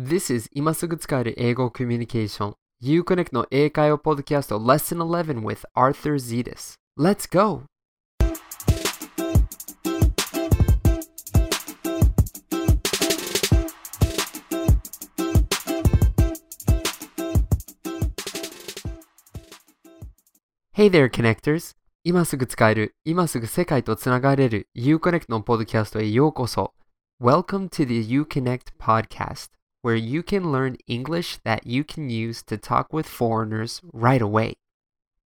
This is 今すぐ使える英語コミュニケーション Uconnect の英会話ポッドキャスト Lesson 11 with Arthur Zetas. Let's go! Hey there, connectors! 今すぐ使える、今すぐ世界とつながれる Uconnect のポッドキャストへようこそ Welcome to the Uconnect podcast, where you can learn English that you can use to talk with foreigners right away.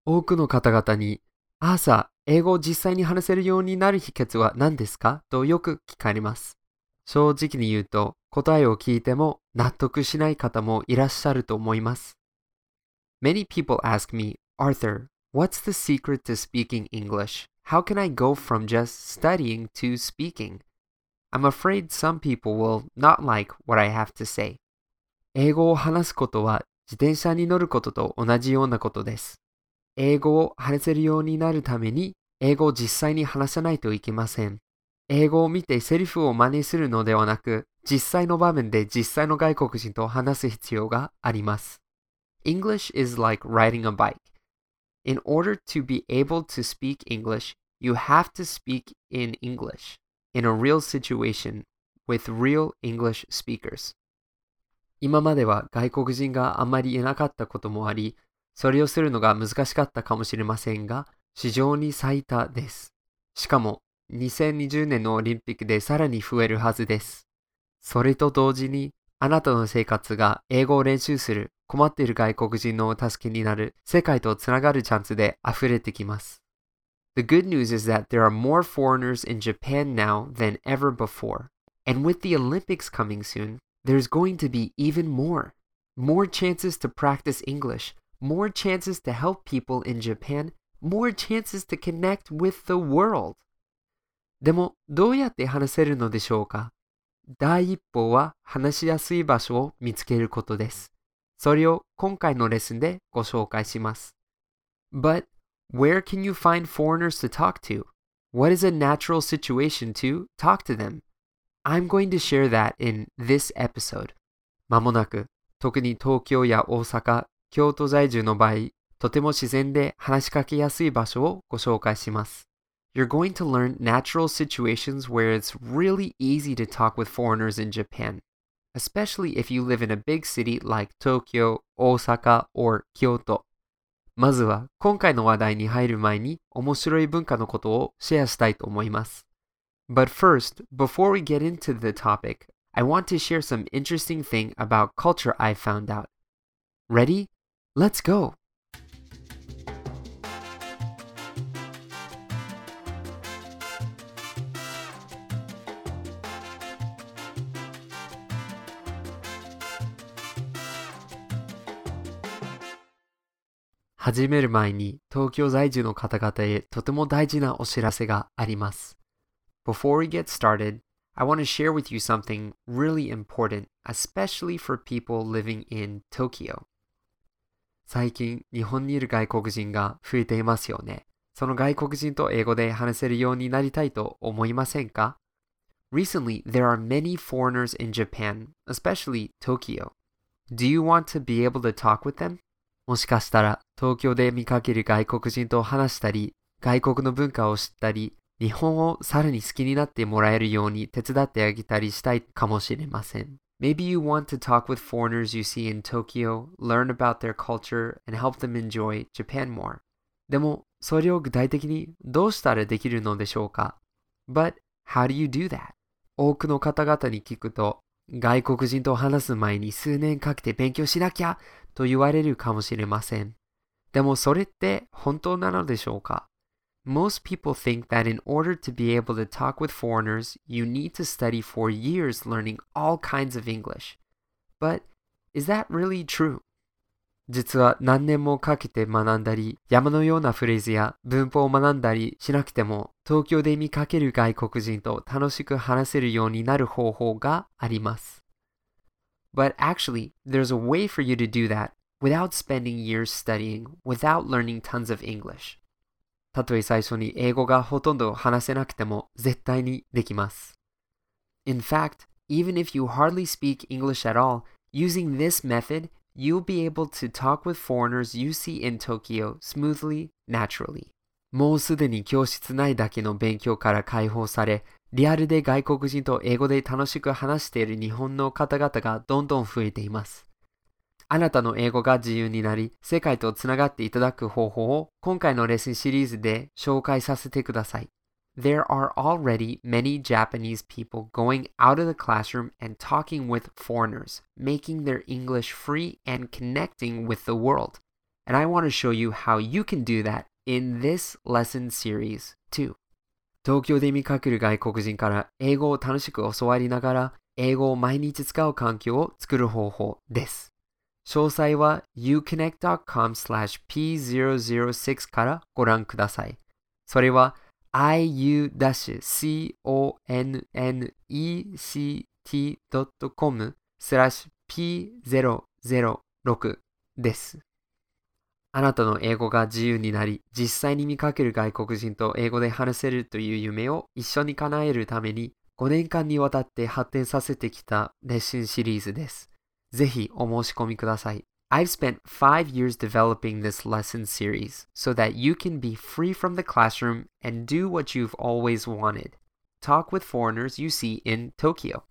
多くの方々に、アーサー、英語を実際に話せるようになる秘訣は何ですかとよく聞かれます。正直に言うと、答えを聞いても納得しない方もいらっしゃると思います。Many people ask me, Arthur, what's the secret to speaking English? How can I go from just studying to speaking? I'm afraid some people will not like what I have to say. 英語を話すことは自転車に乗ることと同じようなことです。英語を話せるようになるために英語を実際に話さないといけません。英語を見てセリフを真似するのではなく、実際の場面で実際の外国人と話す必要があります。English is like riding a bike. In order to be able to speak English, you have to speak in English. In a real situation with real English speakers. 今までは外国人があんまりいなかったこともあり、それをするのが難しかったかもしれませんが、史上に最多です。しかも、2020年のオリンピックでさらに増えるはずです。それと同時に、あなたの生活が英語を練習する、困っている外国人の助けになる、世界とつながるチャンスで溢れてきます。The good news is that there are more foreigners in Japan now than ever before. And with the Olympics coming soon, there's going to be even more. More chances to practice English, more chances to help people in Japan, more chances to connect with the world. でも、どうやって話せるのでしょうか第一歩は話しやすい場所を見つけることです。それを今回のレッスンでご紹介します。But Where can you find foreigners to talk to? What is a natural situation to talk to them? I'm going to share that in this episode. まもなく、特に東京や大阪、京都在住の場合、とても自然で話しかけやすい場所をご紹介します。You're going to learn natural situations where it's really easy to talk with foreigners in Japan, especially if you live in a big city like Tokyo, Osaka, or Kyoto. まずは今回の話題に入る前に面白い文化のことをシェアしたいと思います。But first, before we get into the topic, I want to share some interesting thing about culture I found out. Ready? Let's go! 始める前に東京在住の方々へとても大事なお知らせがあります。Before we get started, I want to share with you something really important, especially for people living in Tokyo. 最近、日本にいる外国人が増えていますよね。その外国人と英語で話せるようになりたいと思いませんか Recently, there are many foreigners in Japan, especially Tokyo. Do you want to be able to talk with them? もしかしたら東京で見かける外国人と話したり、外国の文化を知ったり、日本をさらに好きになってもらえるように手伝ってあげたりしたいかもしれません。Maybe you want to talk with foreigners you see in Tokyo, learn about their culture, and help them enjoy Japan more. でも、それを具体的にどうしたらできるのでしょうか ?But how do you do that? 多くの方々に聞くと、外国人と話す前に数年かけて勉強しなきゃと言われるかもしれません。でもそれって本当なのでしょうか Most people think that in order to be able to talk with foreigners, you need to study for years learning all kinds of English. But is that really true? 実は何年もかけて学んだり、山のようなフレーズや文法を学んだりしなくても、東京で見かける外国人と楽しく話せるようになる方法があります。But actually, there's a way for you to do that without spending years studying, without learning tons of English. たとえ最初に英語がほとんど話せなくても絶対にできます。In fact, even if you hardly speak English at all, Using this method, you'll be able to talk with foreigners you see in Tokyo smoothly, naturally. もうすでに教室内だけの勉強から解放され、 リアルで外国人と英語で楽しく話している日本の方々がどんどん増えています。あなたの英語が自由になり、世界とつながっていただく方法を今回のレッスンシリーズで紹介させてください。There are already many Japanese people going out of the classroom and talking with foreigners, making their English free and connecting with the world. And I want to show you how you can do that in this lesson series too. 東京で見かける外国人から英語を楽しく教わりながら英語を毎日使う環境を作る方法です。詳細は uconnect.com slash p006 からご覧ください。それは iu-connect.com スラッシュ p006 です。あなたの英語が自由になり、実際に見かける外国人と英語で話せるという夢を一緒に叶えるために、5年間にわたって発展させてきたレッスンシリーズです。ぜひお申し込みください。I've spent five years developing this lesson series so that you can be free from the classroom and do what you've always wanted. Talk with foreigners you see in Tokyo.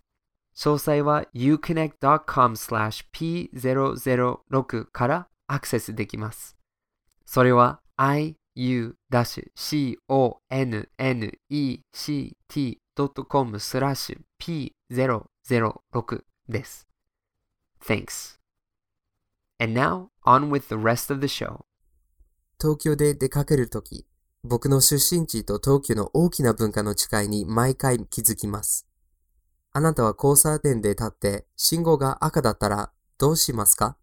詳細は uconnect.com slash p006 からアクセスできます。それは iu-connect.com スラッシュ p006 です。Thanks. And now, on with the rest of the show. 東京で出かけるとき、僕の出身地と東京の大きな文化の違いに毎回気づきます。あなたは交差点で立って信号が赤だったらどうしますか？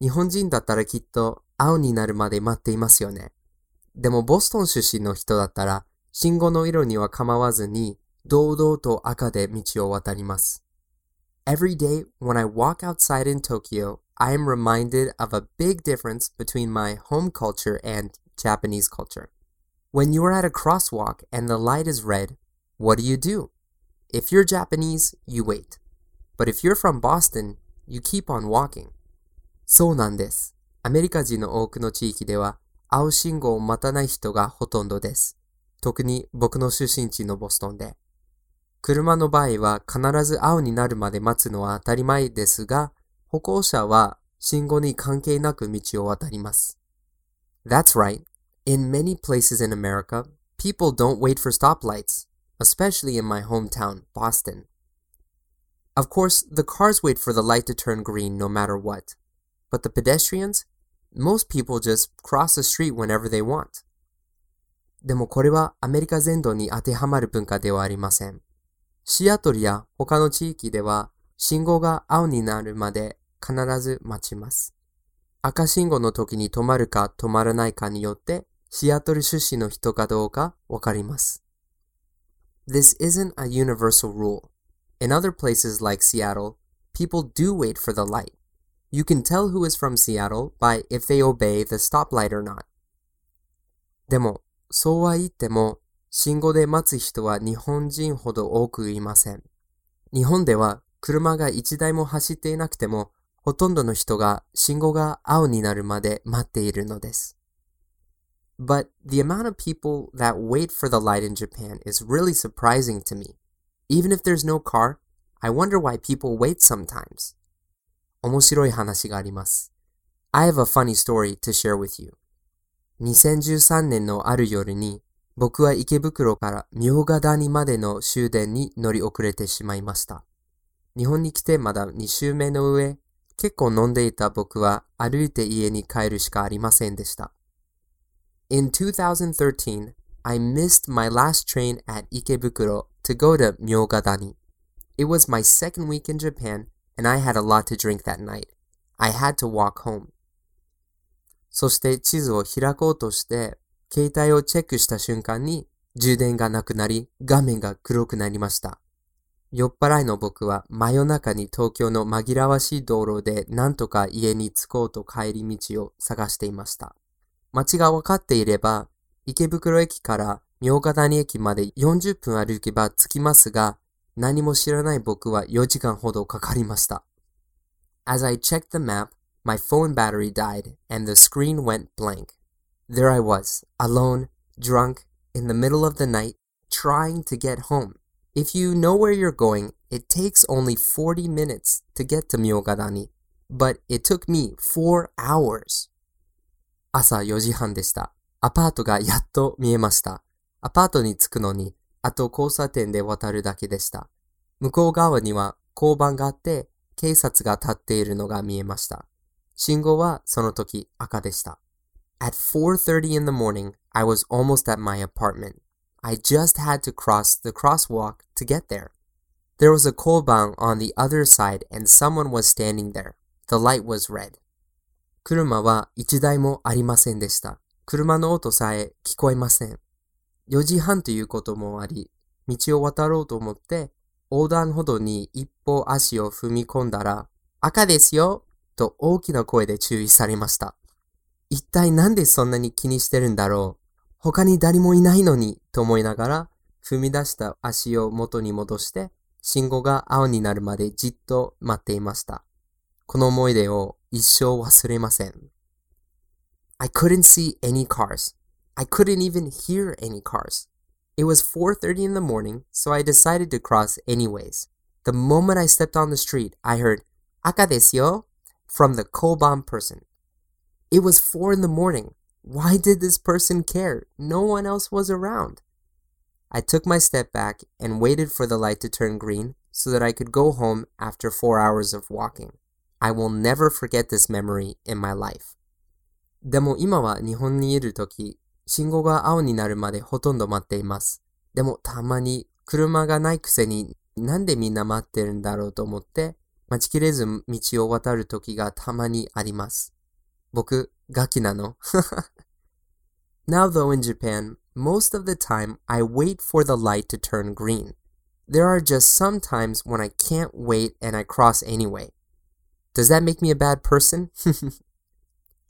日本人だったらきっと青になるまで待っていますよね。でもボストン出身の人だったら信号の色には構わずに堂々と赤で道を渡ります。Every day when I walk outside in Tokyo, I am reminded of a big difference between my home culture and Japanese culture. When you are at a crosswalk and the light is red, what do you do? If you're Japanese, you wait. But if you're from Boston, you keep on walking. そうなんです。アメリカ人の多くの地域では、青信号を待たない人がほとんどです。特に僕の出身地のボストンで。車の場合は必ず青になるまで待つのは当たり前ですが、歩行者は信号に関係なく道を渡ります。That's right. In many places in America, people don't wait for stoplights, especially in my hometown, Boston. Of course, the cars wait for the light to turn green no matter what. But the pedestrians, most people just cross the street whenever they want. でもこれはアメリカ全土に当てはまる文化ではありません。シアトルや他の地域では信号が青になるまで必ず待ちます。赤信号の時に止まるか止まらないかによってシアトル出身の人かどうかわかります。This isn't a universal rule. In other places like Seattle, people do wait for the light. You can tell who is from Seattle by if they obey the stoplight or not. でも、そうは言っても、信号で待つ人は日本人ほど多くいません。日本では車が一台も走っていなくても、ほとんどの人が信号が青になるまで待っているのです。But the amount of people that wait for the light in Japan is really surprising to me. Even if there's no car, I wonder why people wait sometimes. 面白い話があります。I have a funny story to share with you. 2013年のある夜に僕は池袋から妙ヶ谷までの終電に乗り遅れてしまいました。日本に来てまだ2週目の上、結構飲んでいた僕は歩いて家に帰るしかありませんでした。In 2013, I missed my last train at 池袋 to go to 妙ヶ谷。It was my second week in Japan and I had a lot to drink that night. I had to walk home. そして地図を開こうとして、携帯をチェックした瞬間に充電がなくなり、画面が黒くなりました。酔っ払いの僕は真夜中に東京の紛らわしい道路で何とか家に着こうと帰り道を探していました。街が分かっていれば、池袋駅から明賀谷駅まで40分歩けば着きますが、何も知らない僕は4時間ほどかかりました。As I checked the map, my phone battery died and the screen went blank. There I was, alone, drunk, in the middle of the night, trying to get home. If you know where you're going, it takes only 40 minutes to get to Myogadani, but it took me 4 hours. 朝4時半でした。アパートがやっと見えました。アパートに着くのに、あと交差点で渡るだけでした。向こう側には交番があって、警察が立っているのが見えました。信号はその時赤でした。At 4:30 in the morning, I was almost at my apartment. I just had to cross the crosswalk to get there. There was a koban on the other side and someone was standing there. The light was red. 車は一台もありませんでした。車の音さえ聞こえません。4時半ということもあり、道を渡ろうと思って横断歩道に一歩足を踏み込んだら、赤ですよと大きな声で注意されました。一体なんでそんなに気にしてるんだろう？他に誰もいないのにと思いながら踏み出した足を元に戻して信号が青になるまでじっと待っていました。この思い出を一生忘れません。I couldn't see any cars. I couldn't even hear any cars. It was 4:30 in the morning, so I decided to cross anyways. The moment I stepped on the street, I heard "Aka desu yo" from the Koban person. It was 4 in the morning. Why did this person care? No one else was around. I took my step back and waited for the light to turn green so that I could go home after 4 hours of walking. I will never forget this memory in my life. でも今は日本にいるとき、 信号が青になるまでほとんど待っています。でもたまに車がないくせになんでみんな待ってるんだろうと思って待ちきれず道を渡るときがたまにあります。僕、ガキなの Now though in Japan, most of the time I wait for the light to turn green. There are just some times when I can't wait and I cross anyway. Does that make me a bad person?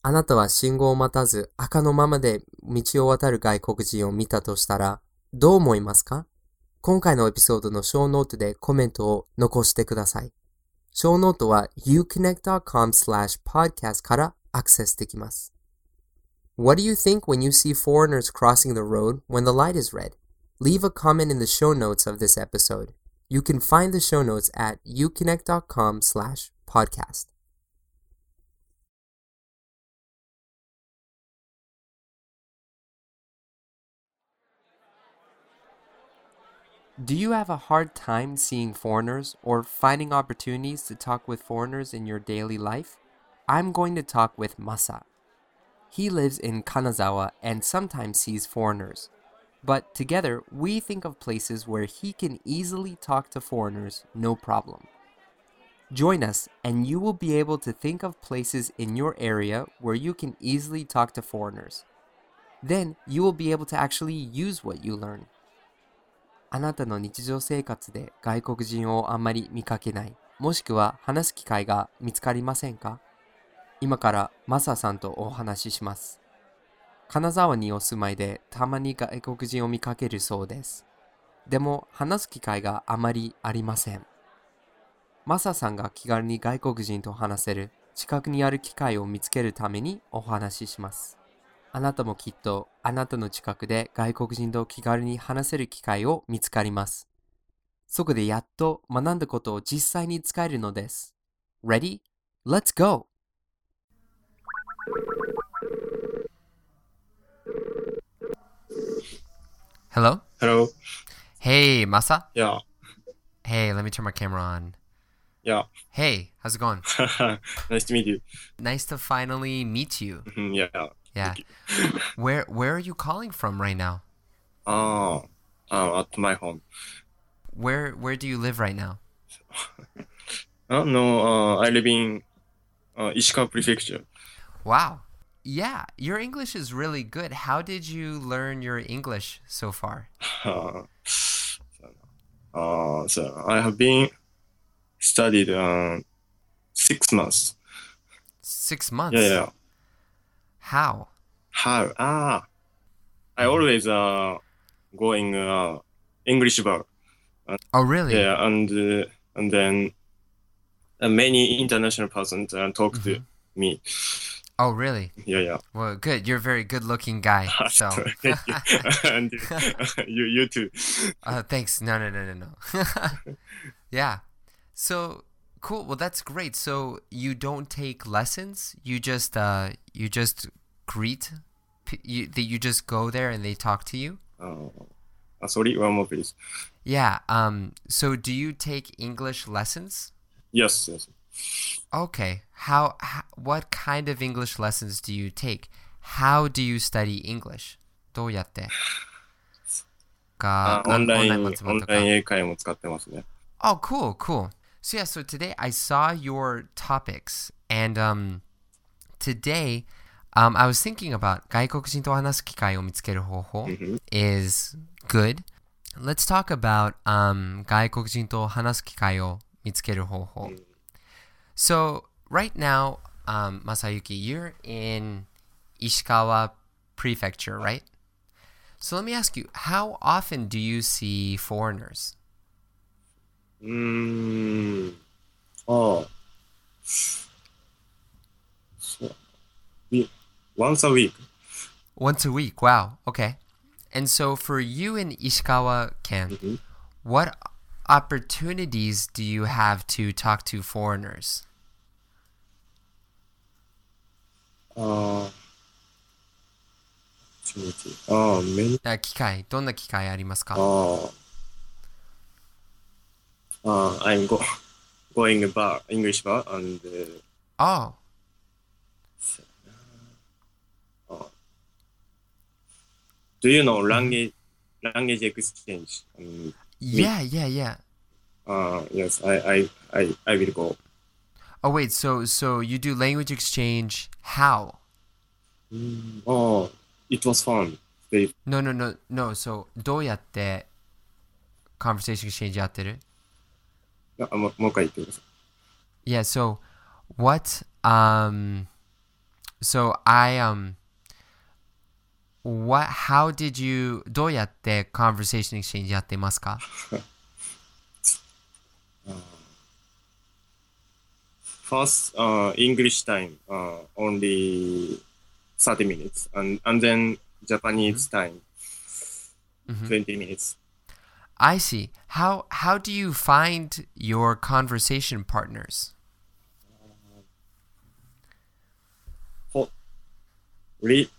あなたは信号を待たず赤のままで道を渡る外国人を見たとしたらどう思いますか今回のエピソードの小ノートでコメントを残してください。小ノートは uconnect.com slash podcast からアクセスできます。What do you think when you see foreigners crossing the road when the light is red? Leave a comment in the show notes of this episode. You can find the show notes at uconnect.com slash podcast. Do you have a hard time seeing foreigners or finding opportunities to talk with foreigners in your daily life? I'm going to talk with Masa. He lives in Kanazawa and sometimes sees foreigners. But together, we think of places where he can easily talk to foreigners no problem. Join us, and you will be able to think of places in your area where you can easily talk to foreigners. Then you will be able to actually use what you learn. あなたの日常生活で外国人をあんまり見かけない、もしくは話す機会が見つかりませんか？今からマサさんとお話しします。金沢にお住まいでたまに外国人を見かけるそうです。でも話す機会があまりありません。マサさんが気軽に外国人と話せる近くにある機会を見つけるためにお話しします。あなたもきっとあなたの近くで外国人と気軽に話せる機会を見つかります。そこでやっと学んだことを実際に使えるのです。Ready? Let's go! Hello? Hello. Hey, Masa? Yeah. Hey, let me turn my camera on. Yeah. Hey, how's it going? nice to meet you. Nice to finally meet you. Mhm, yeah. Yeah. Where where are you calling from right now? Oh, at my home. Where where do you live right now? Uh, no, uh, I live in uh, Ishikawa Prefecture. Wow. Yeah, your English is really good. How did you learn your English so far? Uh, so, uh, so I have been studied uh, six months. 6 months. Yeah, yeah. How? How? Ah, I always uh going uh English bar. Oh, really? Yeah, and uh, and then uh, many international persons uh, talk to Mhm. me. Oh, really? Yeah, yeah. Well, good. You're a very good-looking guy. So, Thank you. and you, you too. uh, thanks. No, no, no, no, no. yeah. So cool. Well, that's great. So you don't take lessons. You just uh, you just greet. p- You that you just go there and they talk to you. Uh, uh, sorry, one more please. Yeah. Um. So do you take English lessons? Yes, yes. Okay. How, how what kind of English lessons do you take? How do you study English? どうやってかあオンライン、オンオンライン松本とかライン英会話も使ってますね。 Oh, cool, cool. So yeah, so today I saw your topics, and um, today um, I was thinking about 外国人と話す機会を見つける方法 Mhm. is good. Let's talk about um, 外国人と話す機会を見つける方法 So right now, um, Masayuki, you're in Ishikawa Prefecture, right? So let me ask you, how often do you see foreigners? うー Once a week. Once a week. Wow. Okay. And so for you in Ishikawa, Ken, Mhm. what opportunities do you have to talk to foreigners? ああ。ああ、めん、あ機会、どんな機会ありますかああ。ああ、I'm go, going bar, English bar, and, uh, Oh, do you know language, language exchange? Um, yeah, yeah, yeah. uh, yes, I, I, I, I will go. Oh wait, so so you do language exchange how? Oh, it was fun. They, No, no, no, no. So どうやって conversation exchange やってるあもうもう一回言ってください。 Yeah, so what um so I um what how did you どうやって conversation exchange やってますか First, uh, English time, uh, only 30 minutes, and, and then Japanese time, 20 minutes. I see. How how do you find your conversation partners? For read,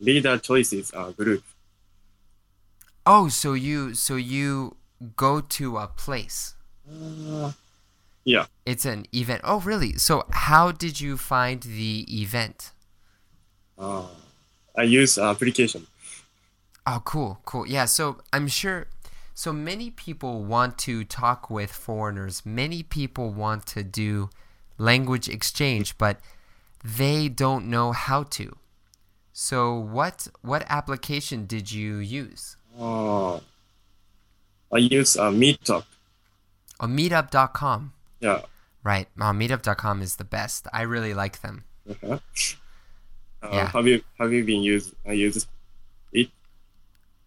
reader choices are group. Oh, so you so you go to a place. Yeah, It's an event. Oh, really? So how did you find the event? uh, I use application. Oh, cool, cool. Yeah, so I'm sure. So many people want to talk with foreigners. Many people want to do language exchange, but they don't know how to. So what what application did you use? Uh, I use uh, Meetup. Oh, meetup.com. Yeah. Right. Uh, meetup.com is the best. I really like them. Uh-huh. Uh, Yeah. Have you have you been use I use it?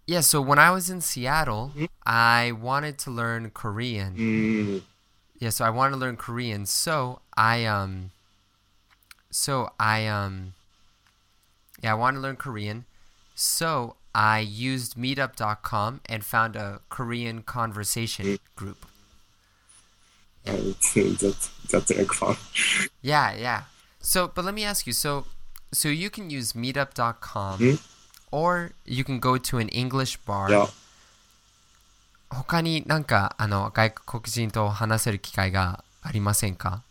Yeah, so when I was in Seattle, I wanted to learn Korean. Mm, Yeah, so I wanted to learn Korean. So I um so I um yeah, I wanted to learn Korean. So I used meetup.com and found a Korean conversation group. and that's that's like fun. Yeah, yeah. So, but let me ask you. So, so you can use meetup.com Hmm? or you can go to an English bar. Yeah. 他になんかあの外国人と話せる機会がありませんか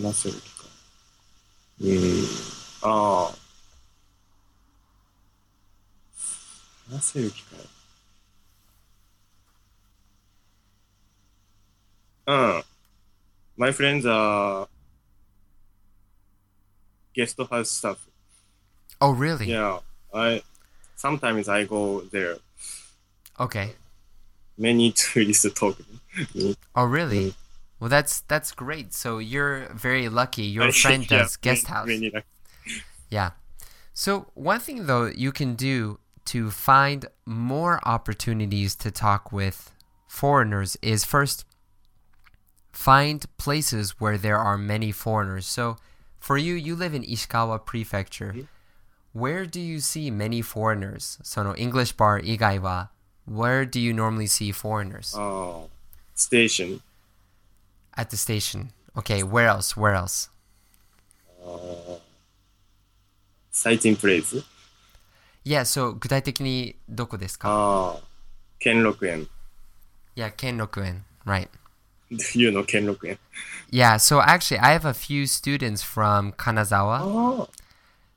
話せる機会。うん。ああ。話せる機会。うん。My friends are guest house staff. Oh, really? Yeah. I sometimes I go there. Okay. Many tourists talk to me. Oh, really? Well, that's that's great. So you're very lucky. Your friend yeah, does guest house. Really yeah. So one thing though you can do to find more opportunities to talk with foreigners is first find places where there are many foreigners. So for you, you live in Ishikawa Prefecture. Mm -hmm. Where do you see many foreigners? So no English bar igaiwa. Where do you normally see foreigners? Oh, station At the station. Okay, where else? Where else? サイティンプレイズ。 Yeah, so 具体的にどこですかああ、兼六園。 Yeah, Kenrokuen. Right. You know 兼六園。 Yeah, so actually I have a few students from Kanazawa. あ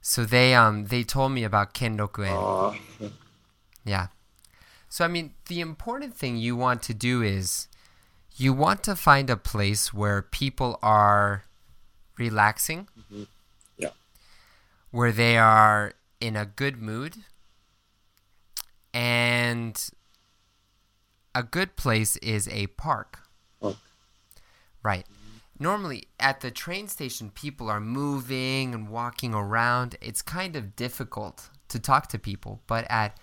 So they um they told me about Kenrokuen. あ、ああ、 Yeah. So I mean, the important thing you want to do is you want to find a place where people are relaxing, mm-hmm. Yeah. where they are in a good mood, and a good place is a park. Park. Right. Normally, at the train station, people are moving and walking around. It's kind of difficult to talk to people. But at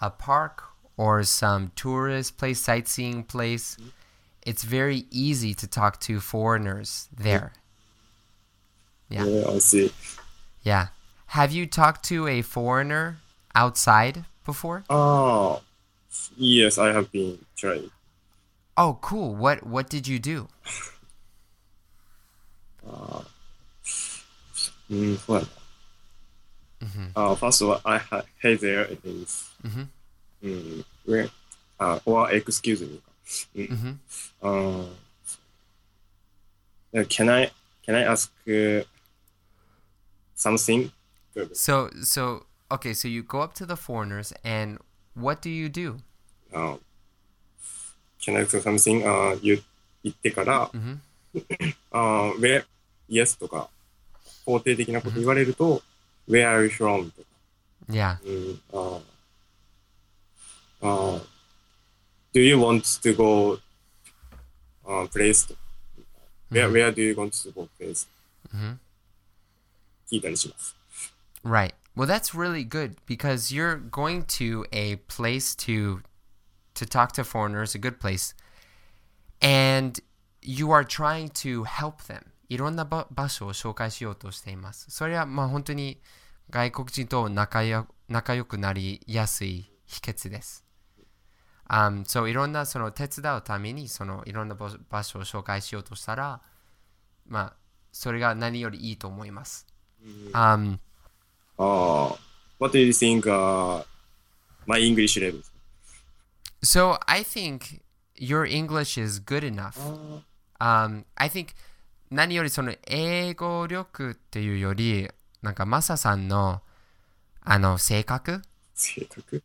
a park or some tourist place, sightseeing place, mm-hmm it's very easy to talk to foreigners there. Yeah. yeah. I see. Yeah. Have you talked to a foreigner outside before? Oh, yes, I have been trying. Oh, cool. What what did you do? uh, mm, what? Mm-hmm. Uh, first of all, I ha- hey there. It is. Mm-hmm. Mm, where? Uh, or excuse me. うん。あー can I, can I ask uh, something? So so okay, so you go up to the foreigners and what do you do? あ Can I ask something? あ言言ってから、あ where, yes とか、肯定的なこと言われると、where are you from? とか、 Yeah. うん、ああ do you want to go あ place? とか where, where do you want to go place? 聞いたりします。 Right. Well, that's really good because you're going to a place to to talk to foreigners, a good place, and you are trying to help them. いろんなば場所を紹介しようとしています。それはまあ本当に外国人と仲よ仲良くなりやすい秘訣です。 Um, so いろんなその手伝うためにそのいろんな場場所を紹介しようとしたら、まあそれが何よりいいと思います。Um, ああ What do you think、uh, my English level? So I think your English is good enough. Um, I think 何よりその英語力っていうより、なんかマサさんのあの性格性格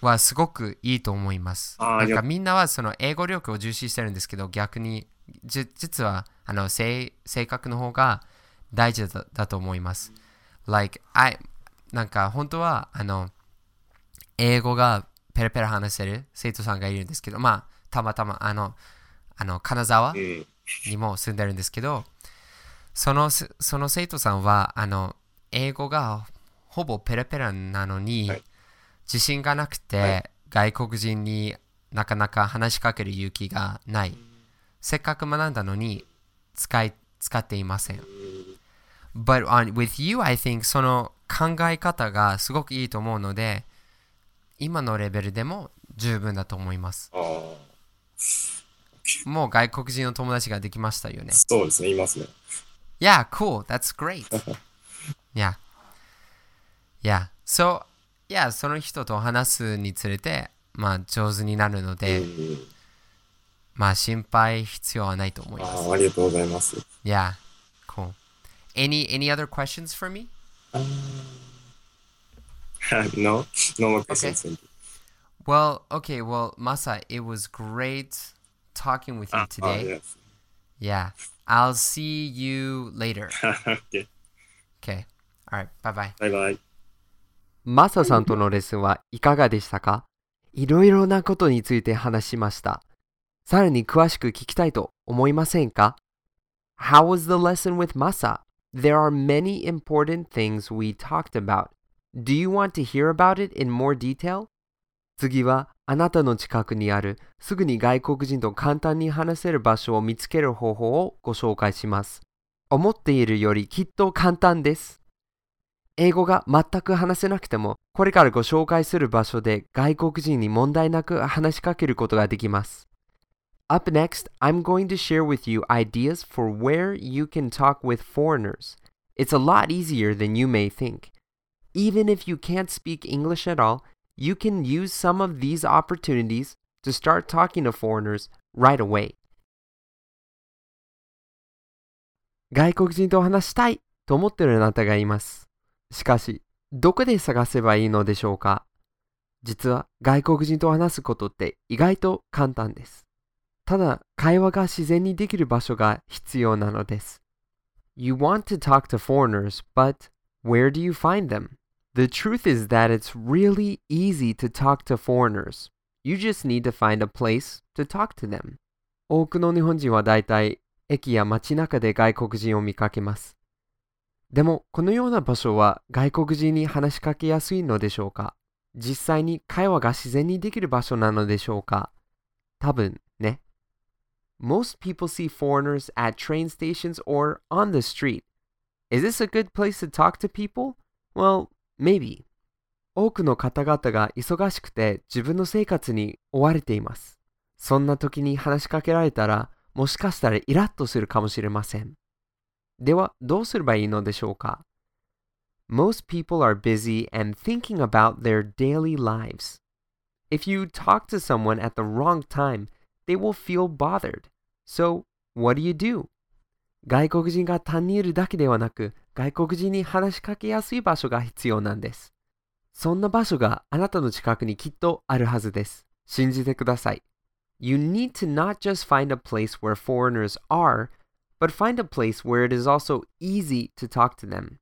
はすごくいいと思います。なんかみんなはその英語力を重視してるんですけど、逆にじ実はあの性性格の方が大事だだと思います。Like, I なんか本当はあの英語がペラペラ話せる生徒さんがいるんですけど、まあたまたまあのあの金沢うん。にも住んでるんですけど、そのその生徒さんはあの英語がほぼペラペラなのに、はい自信がなくて、はい外国人になかなか話しかける勇気がない。せっかく学んだのに使い使っていません。But on, with you, I think その考え方がすごくいいと思うので、今のレベルでも十分だと思います。もう外国人の友達ができましたよね。そうですね、いますね。Yeah, cool. That's great. yeah. Yeah. So, yeah, その人と話すにつれて、まあ上手になるので、うんまあ心配必要はないと思います。ああ、ありがとうございます。 Yeah. Cool. Any any other questions for me? no, no more questions. Thank you. Well, okay. Well, Masa, it was great talking with you ああ、today. yes. Yeah. I'll see you later. okay. Okay. All right. Bye bye. バイバイ。 マサさんとのレッスンはいかがでしたか？いろいろなことについて話しました。さらに詳しく聞きたいと思いませんか？How was the lesson with Masa? There are many important things we talked about. Do you want to hear about it in more detail? 次はあなたの近くにあるすぐに外国人と簡単に話せる場所を見つける方法をご紹介します。思っているよりきっと簡単です。英語が全く話せなくても、これからご紹介する場所で外国人に問題なく話しかけることができます。Up next, I'm going to share with you ideas for where you can talk with foreigners. It's a lot easier than you may think. Even if you can't speak English at all, you can use some of these opportunities to start talking to foreigners right away. 外国人と話したいと思っているあなたがいます。しかし、どこで探せばいいのでしょうか実は外国人と話すことって意外と簡単です。ただ、会話が自然にできる場所が必要なのです。You want to talk to foreigners, but where do you find them? The truth is that it's really easy to talk to foreigners. You just need to find a place to talk to them. 多くの日本人はだいたい駅や街中で外国人を見かけます。でも、このような場所は外国人に話しかけやすいのでしょうか？実際に会話が自然にできる場所なのでしょうか？多分ね。Most people see foreigners at train stations or on the street. Is this a good place to talk to people? Well, Maybe 多くの方々が忙しくて自分の生活に追われています。そんな時に話しかけられたらもしかしたらイラッとするかもしれません。ではどうすればいいのでしょうか Most people are busy and thinking about their daily lives. If you talk to someone at the wrong time, they will feel bothered. So, what do you do? 外国人が単にいるだけではなく、外国人に話しかけやすい場所が必要なんです。そんな場所があなたの近くにきっとあるはずです。信じてください。You need to not just find a place where foreigners are, but find a place where it is also easy to talk to them.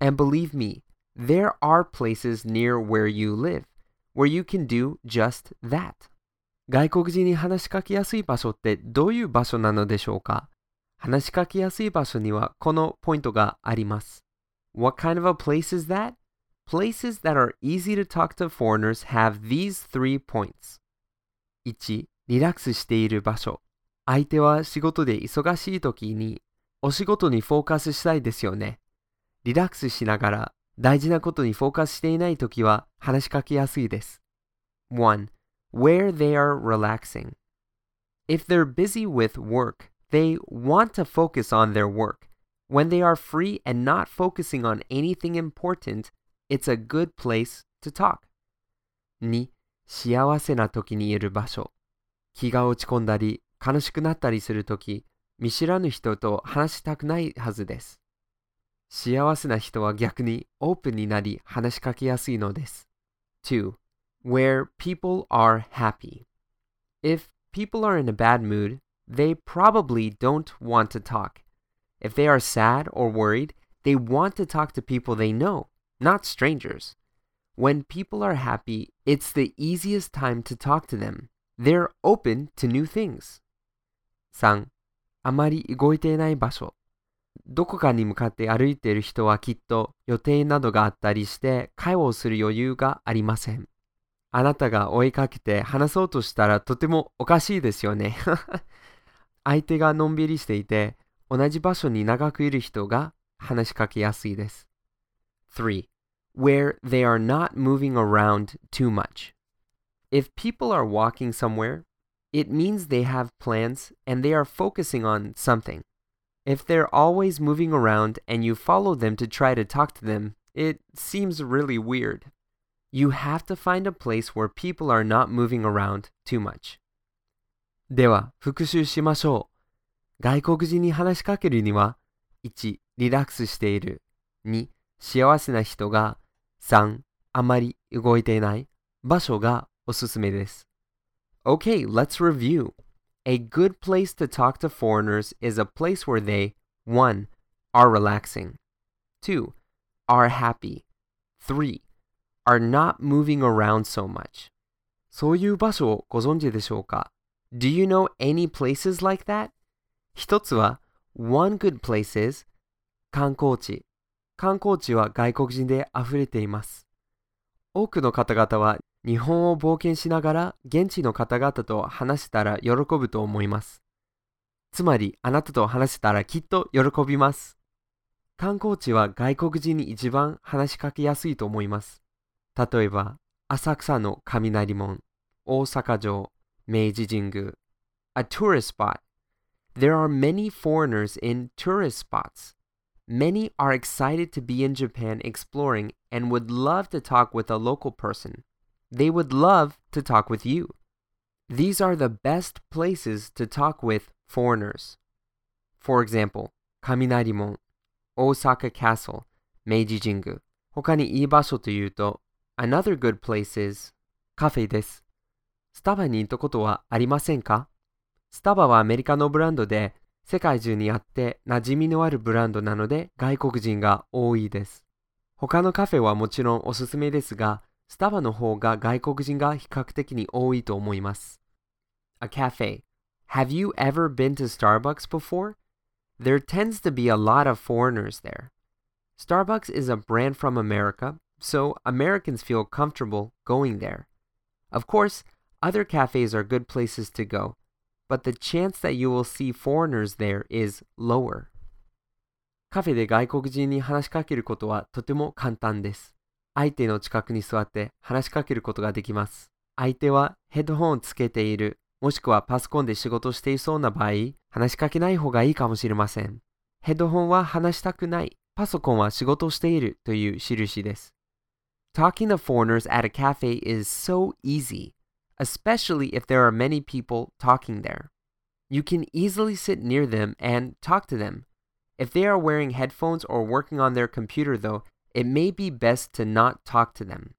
And believe me, there are places near where you live where you can do just that. 外国人に話しかけやすい場所ってどういう場所なのでしょうか話しかけやすい場所にはこのポイントがあります。What kind of a place is that? Places that are easy to talk to foreigners have these three points. 1. リラックスしている場所。 相手は仕事で忙しい時にお仕事にフォーカスしたいですよね。リラックスしながら大事なことにフォーカスしていない時は話しかけやすいです。1. Where they are relaxing. If they're busy with work, They want to focus on their work. When they are free and not focusing on anything important, it's a good place to talk. 2. 幸せな時にいる場所。気が落ち込んだり、悲しくなったりするとき、見知らぬ人と話したくないはずです。幸せな人は逆にオープンになり話しかけやすいのです。2. Where people are happy. If people are in a bad mood, they probably don't want to talk. If they are sad or worried, they want to talk to people they know, not strangers. When people are happy, it's the easiest time to talk to them. They're open to new things. 3. あまり動いていない場所。どこかに向かって歩いている人はきっと予定などがあったりして会話をする余裕がありません。あなたが追いかけて話そうとしたらとてもおかしいですよね。相手がのんびりしていて、同じ場所に長くいる人が話しかけやすいです。3. Where they are not moving around too much. If people are walking somewhere, it means they have plans and they are focusing on something. If they're always moving around and you follow them to try to talk to them, it seems really weird. You have to find a place where people are not moving around too much. では、復習しましょう。外国人に話しかけるには、1、リラックスしている。2、幸せな人が。3、あまり動いていない場所がおすすめです。 Okay, let's review. A good place to talk to foreigners is a place where they 1. are relaxing, 2. are happy, 3. are not moving around so much. そういう場所をご存知でしょうか Do you know any places like that? 一つは One good place is 観光地。観光地は外国人で溢れています。 多くの方々は 日本を冒険しながら現地の方々と話せたら喜ぶと思います。つまりあなたと話せたらきっと喜びます。観光地は外国人に一番話しかけやすいと思います。例えば、浅草の雷門、大阪城、明治神宮。A tourist spot. There are many foreigners in tourist spots. Many are excited to be in Japan exploring and would love to talk with a local person. They would love to talk with you. These are the best places to talk with foreigners. For example, 雷門、大阪 Castle、明治神宮。他にいい場所というと、Another good place is カフェです。スタバに行ったことはありませんかスタバはアメリカのブランドで世界中にあって馴染みのあるブランドなので外国人が多いです。他のカフェはもちろんおすすめですが、スタバの方が外国人が比較的に多いと思います。A cafe. Have you ever been to Starbucks before? There tends to be a lot of foreigners there. Starbucks is a brand from America, so Americans feel comfortable going there. Of course, other cafes are good places to go, but the chance that you will see foreigners there is lower. カフェで外国人に話しかけることはとても簡単です。 相手の近くに座って話しかけることができます。相手はヘッドホンをつけている、もしくはパソコンで仕事していそうな場合、話しかけない方がいいかもしれません。ヘッドホンは話したくない、パソコンは仕事しているという印です。Talking to foreigners at a cafe is so easy. especially if there are many people talking there. You can easily sit near them and talk to them. If they are wearing headphones or working on their computer, though, it may be best to not talk to them.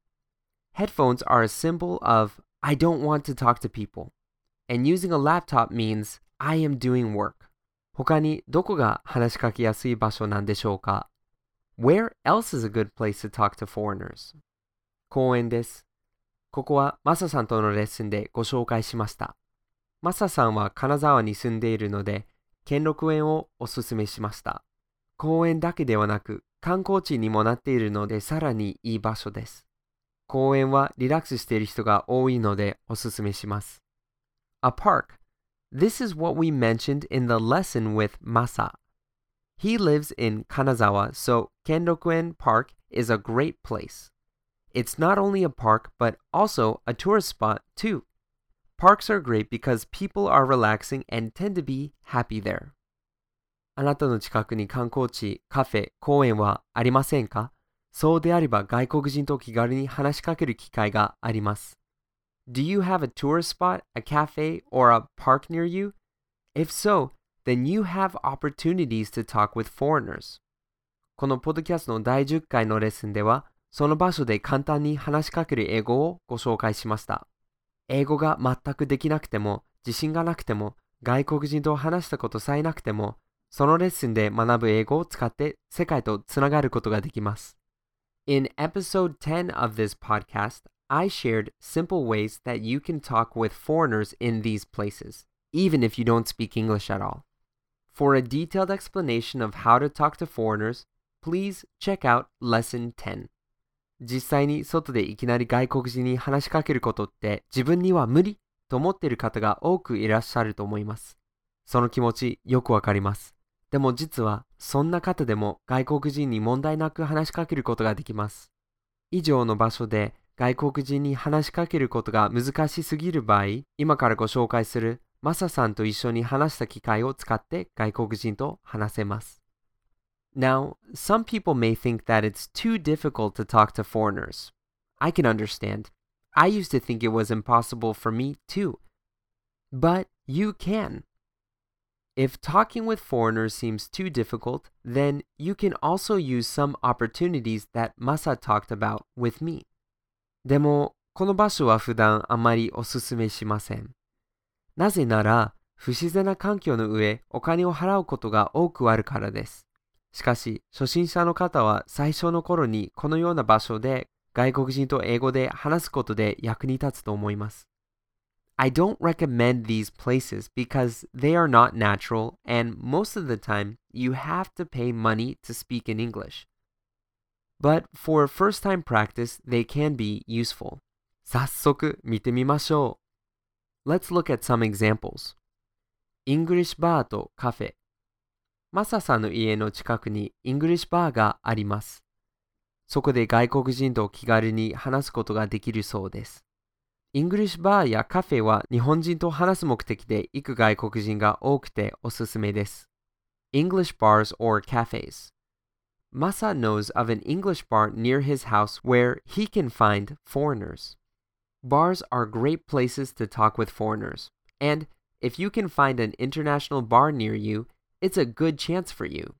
Headphones are a symbol of I don't want to talk to people, and using a laptop means I am doing work. 他にどこが話しかけやすい場所なんでしょうか Where else is a good place to talk to foreigners? 公園です。ここはマサさんとのレッスンでご紹介しました。マサさんは金沢に住んでいるので、兼六園をおすすめしました。 公園だけではなく、観光地にもなっているのでさらにいい場所です。公園はリラックスしている人が多いのでおすすめします。A park. This is what we mentioned in the lesson with Masa. He lives in Kanazawa, so Kendokuen Park is a great place. It's not only a park, but also a tourist spot too. Parks are great because people are relaxing and tend to be happy there. あなたの近くに観光地、カフェ、公園はありませんか？そうであれば外国人と気軽に話しかける機会があります。Do you have a tourist spot, a cafe, or a park near you? If so, then you have opportunities to talk with foreigners. このポッドキャストの第10回のレッスンでは、その場所で簡単に話しかける英語をご紹介しました。英語が全くできなくても、自信がなくても、外国人と話したことさえなくても、そのレッスンで学ぶ英語を使って世界とつながることができます。In episode 10 of this podcast, I shared simple ways that you can talk with foreigners in these places, even if you don't speak English at all. For a detailed explanation of how to talk to foreigners, please check out Lesson 10. 実際に外でいきなり外国人に話しかけることって自分には無理と思っている方が多くいらっしゃると思います。その気持ちよくわかります。でも実はそんな方でも外国人に問題なく話しかけることができます。以上の場所で外国人に話しかけることが難しすぎる場合、今からご紹介するマサさんと一緒に話した機会を使って外国人と話せます。Now, some people may think that it's too difficult to talk to foreigners. I can understand. I used to think it was impossible for me too. But you can. If talking with foreigners seems too difficult, then you can also use some opportunities that Masa talked about with me. でも、この場所は普段あまりおすすめしません。なぜなら、不自然な環境の上、お金を払うことが多くあるからです。しかし、初心者の方は最初の頃にこのような場所で外国人と英語で話すことで役に立つと思います。I don't recommend these places because they are not natural and most of the time you have to pay money to speak in English. but for first time practice, they can be useful. 早速見てみましょう。Let's look at some examples. English bar とカフェ。マサさんの家の近くに English bar があります。そこで外国人と気軽に話すことができるそうです。 English bar やカフェは日本人と話す目的で行く外国人が多くておすすめです。English bars or cafes. Masa knows of an English bar near his house where he can find foreigners. Bars are great places to talk with foreigners, and if you can find an international bar near you, it's a good chance for you.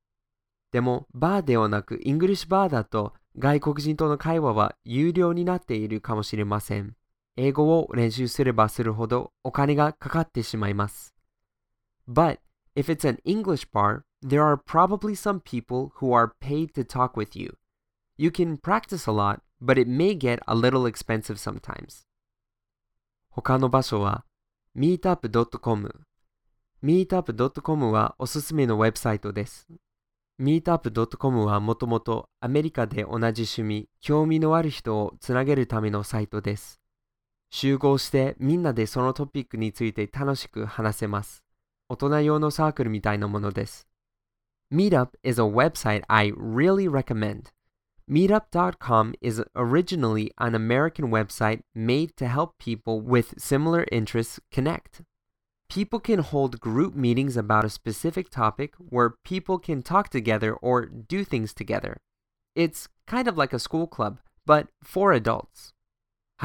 でも、バーではなく、イングリッシュバーだと、外国人との会話は有料になっているかもしれません。英語を練習すればするほどお金がかかってしまいます。But if it's an English bar, there are probably some people who are paid to talk with you. You can practice a lot, but it may get a little expensive sometimes. 他の場所は meetup.com meetup.com はおすすめのウェブサイトです。meetup.com はもともとアメリカで同じ趣味、興味のある人をつなげるためのサイトです。集合してみんなでそのトピックについて楽しく話せます。大人用のサークルみたいなものです。Meetup is a website I really recommend. Meetup.com is originally an American website made to help people with similar interests connect. People can hold group meetings about a specific topic where people can talk together or do things together. It's kind of like a school club, but for adults.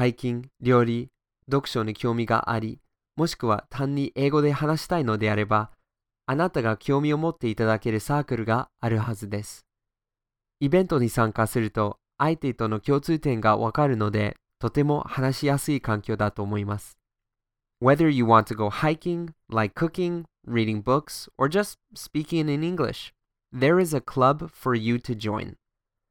ハイキン、料理、読書に興味があり、もしくは単に英語で話したいのであれば、あなたが興味を持っていただけるサークルがあるはずです。イベントに参加すると相手との共通点がわかるので、とても話しやすい環境だと思います。Whether you want to go hiking, like cooking, reading books, or just speaking in English, there is a club for you to join.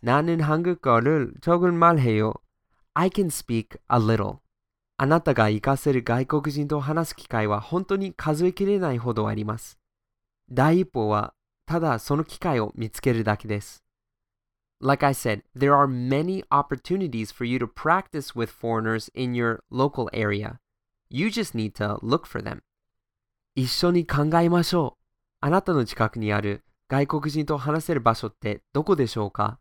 나는 한국어를 조금 말해요. I can speak a little. あなたが活かせる外国人と話す機会は本当に数えきれないほどあります。第一歩はただその機会を見つけるだけです。Like I said, there are many opportunities for you to practice with foreigners in your local area. You just need to look for them. 一緒に考えましょう。あなたの近くにある外国人と話せる場所ってどこでしょうか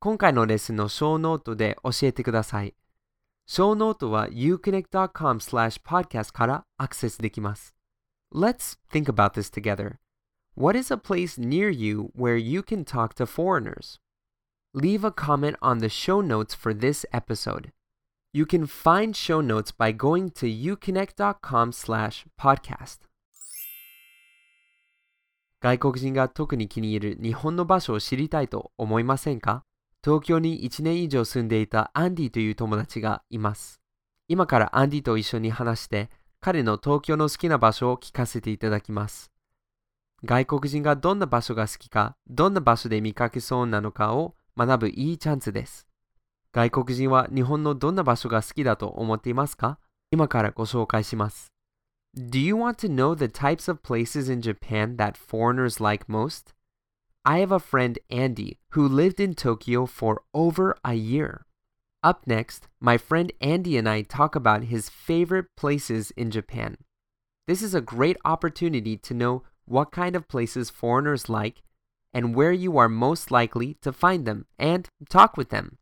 今回のレッスンの小ノートで教えてください。小ノートは uconnect.com slash podcast からアクセスできます。Let's think about this together. What is a place near you where you can talk to foreigners? Leave a comment on the show notes for this episode. You can find show notes by going to uconnect.com slash podcast. 外国人が特に気に入る日本の場所を知りたいと思いませんか東京に1年以上住んでいたアンディという友達がいます。今からアンディと一緒に話して彼の東京の好きな場所を聞かせていただきます。外国人がどんな場所が好きか、どんな場所で見かけそうなのかを学ぶいいチャンスです。外国人は日本のどんな場所が好きだと思っていますか？今からご紹介します。Do you want to know the types of places in Japan that foreigners like most? I have a friend, Andy, who lived in Tokyo for over a year. Up next, my friend Andy and I talk about his favorite places in Japan. This is a great opportunity to know what kind of places foreigners like, and where you are most likely to find them and talk with them.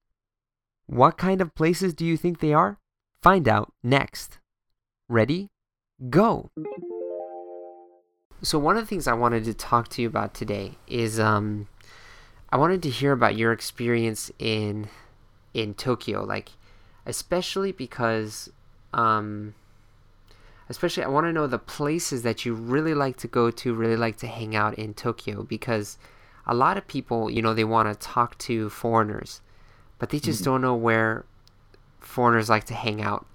What kind of places do you think they are? Find out next. Ready? Go! So, one of the things I wanted to talk to you about today is um, I wanted to hear about your experience in in Tokyo, like especially because um, especially I want to know the places that you really like to go to, really like to hang out in Tokyo because a lot of people, you know, they want to talk to foreigners, but they just mm-hmm. don't know where foreigners like to hang out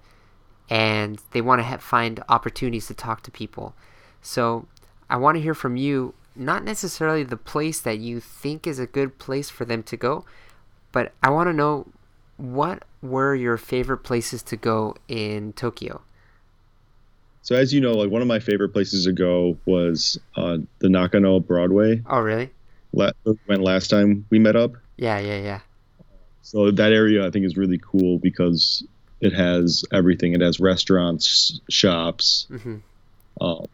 and they want to ha- find opportunities to talk to people. So I want to hear from you, not necessarily the place that you think is a good place for them to go, but I want to know what were your favorite places to go in Tokyo? So as you know, like one of my favorite places to go was uh, the Nakano Broadway. Oh, really? La- went last time we met up. Yeah, yeah, yeah. So that area I think is really cool because it has everything. It has restaurants, shops, hmm um,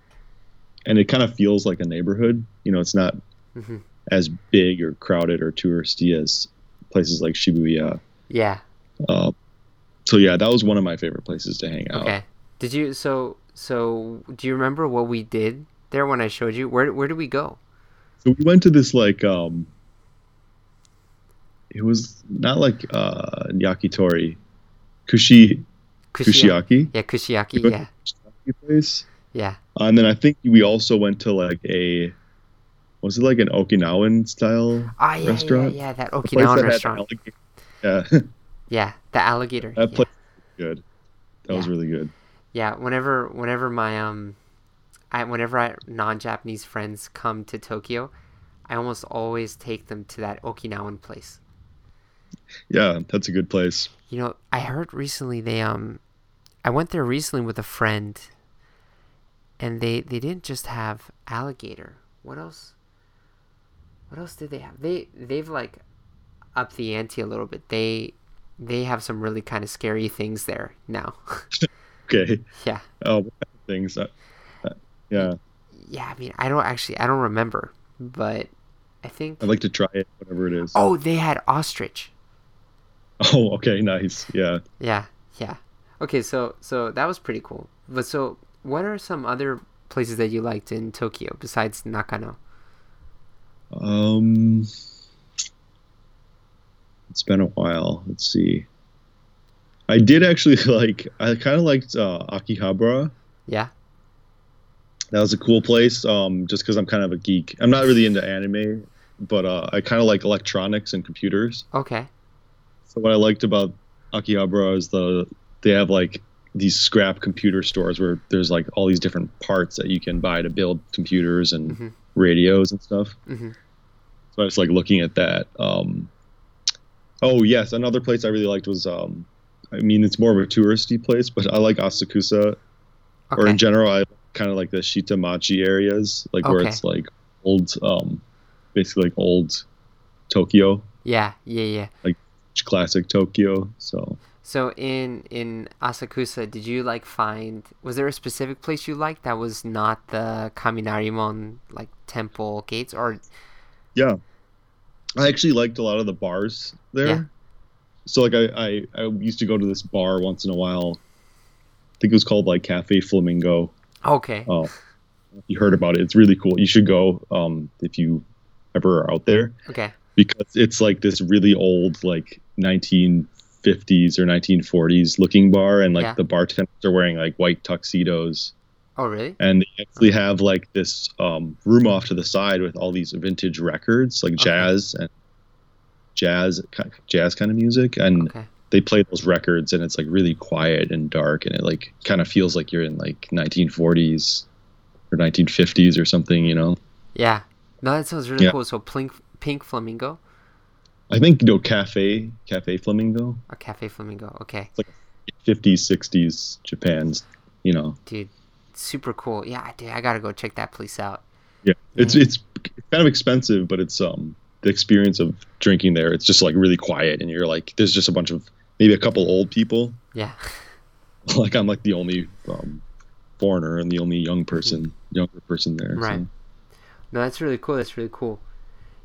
and it kind of feels like a neighborhood. You know, it's not hmm as big or crowded or touristy as places like Shibuya. Yeah. Uh, so yeah, that was one of my favorite places to hang out. Okay. Did you so so do you remember what we did there when I showed you? Where where did we go? So we went to this like um it was not like uh yakitori kushi kushiyaki Yeah, Kushiyaki. Yeah. kushiyaki place Yeah. Uh, and then I think we also went to like a was it like an Okinawan style Ah, yeah, Restaurant? yeah, yeah, that Okinawan that restaurant. yeah Yeah, the alligator. that yeah. place was good that was really good Yeah, whenever whenever my um I whenever I non-Japanese friends come to Tokyo, I almost always take them to that Okinawan place. yeah that's a good place You know, I heard recently they um I went there recently with a friend and they they didn't just have alligator. What else? What else did they have? They they've like upped the ante a little bit. They they have some really kind of scary things there now. okay yeah. oh what kind of things uh, uh, yeah Yeah, I mean, I don't actually I don't remember, but I think I'd like to try it whatever it is Oh, they had ostrich. oh okay nice yeah Yeah, yeah. Okay, so so that was pretty cool. But so, what are some other places that you liked in Tokyo besides Nakano? Um, it's been a while. Let's see. I did actually like. I kind of liked uh, Akihabara. Yeah. That was a cool place. Um, just because I'm kind of a geek. I'm not really into anime, but uh, I kind of like electronics and computers. Okay. So what I liked about Akihabara is the they have like these scrap computer stores where there's like all these different parts that you can buy to build computers and Mhm. radios and stuff. Mhm. So I was like looking at that. Um, oh yes, another place I really liked was um, I mean it's more of a touristy place, but I like Asakusa Okay. or in general I kind of like the Shitamachi areas, like where it's like old, um, basically like old Tokyo, yeah, yeah, yeah. Like classic Tokyo. So. So in in Asakusa, did you like find was there a specific place you liked that was not the Kaminarimon like temple gates or Yeah. I actually liked a lot of the bars there. Yeah. So like I, I, I used to go to this bar once in a while. I think it was called like Cafe Flamingo. okay. Oh, you heard about it. It's really cool. You should go um, if you ever are out there Okay. because it's like this really old like 1950s or 1940s looking bar and like Yeah. the bartenders are wearing like white tuxedos Oh really? and they actually have like this um, room off to the side with all these vintage records like Okay. jazz and jazz jazz kind of music and Okay. they play those records and it's like really quiet and dark and it like kind of feels like you're in like 1940s or 1950s or something you know Yeah. No, that sounds really Yeah. cool. So pink pink flamingo, i think no cafe cafe flamingo a cafe flamingo. Okay, Like, 50s 60s japan's you know dude, super cool. Yeah, dude, I gotta go check that place out. yeah it's it's kind of expensive but it's um the experience of drinking there it's just like really quiet and you're like there's just a bunch of maybe a couple old people Yeah. like i'm like the only um foreigner and the only young person younger person there so. Right. No, that's really cool. That's really cool.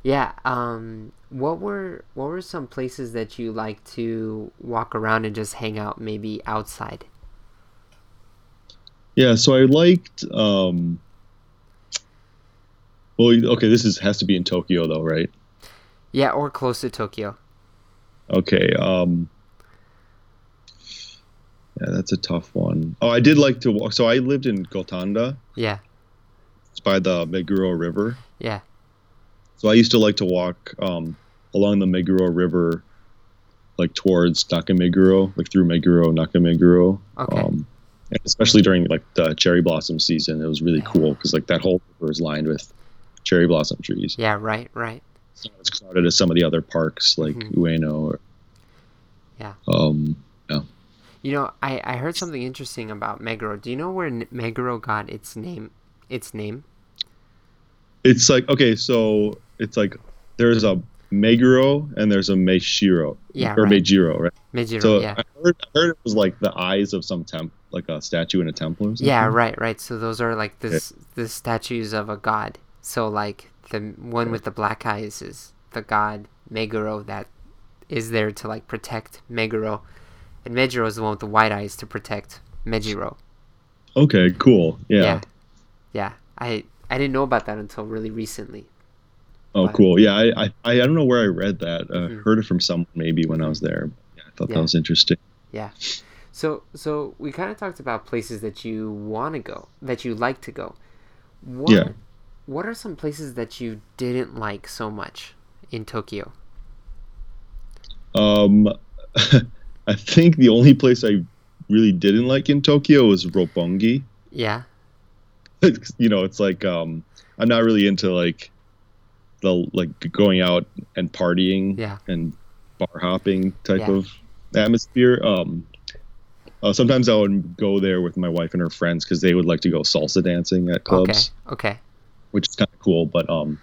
Yeah. Um, what were what were some places that you like to walk around and just hang out, maybe outside? Yeah, so I liked. Um, well, okay, this is has to be in Tokyo though, right? Yeah, or close to Tokyo. Okay. Um, yeah, that's a tough one. Oh, I did like to walk. So I lived in Gotanda. Yeah. It's by the Meguro River. Yeah. So I used to like to walk um, along the Meguro River like towards Nakameguro, like through Meguro, Nakameguro. Okay. Um, and especially during like the cherry blossom season, it was really cool because like that whole river is lined with cherry blossom trees. Yeah, right, right. It's not as crowded as some of the other parks like Mhm. Ueno or Yeah. um You know, I, I heard something interesting about Meguro. Do you know where Meguro got its name? Its name? it's like okay, so it's like there's a Meguro and there's a Meishiro. Yeah, Or right. Meijiro, right? Mejiro, So yeah. I, heard, I heard it was like the eyes of some temp like a statue in a temple or something. Yeah, right, right. So those are like this the statues of a god. So like the one with the black eyes is the god Meguro that is there to like protect Meguro, and Mejiro is the one with the white eyes to protect Mejiro. Okay, cool. Yeah. yeah, Yeah. I I didn't know about that until really recently. Oh, cool. Yeah, I, I I don't know where I read that. Uh, Mhm. Heard it from someone maybe when I was there. Yeah, I thought Yeah. that was interesting. Yeah. So so we kind of talked about places that you want to go, that you like to go. What, Yeah. What are some places that you didn't like so much in Tokyo? Um, I think the only place I really didn't like in Tokyo was Roppongi. Yeah. you know, it's like um, I'm not really into like the like going out and partying Yeah. and bar hopping type Yeah. of atmosphere. Um, uh, sometimes I would go there with my wife and her friends because they would like to go salsa dancing at clubs, Okay. Okay. which is kind of cool. But um,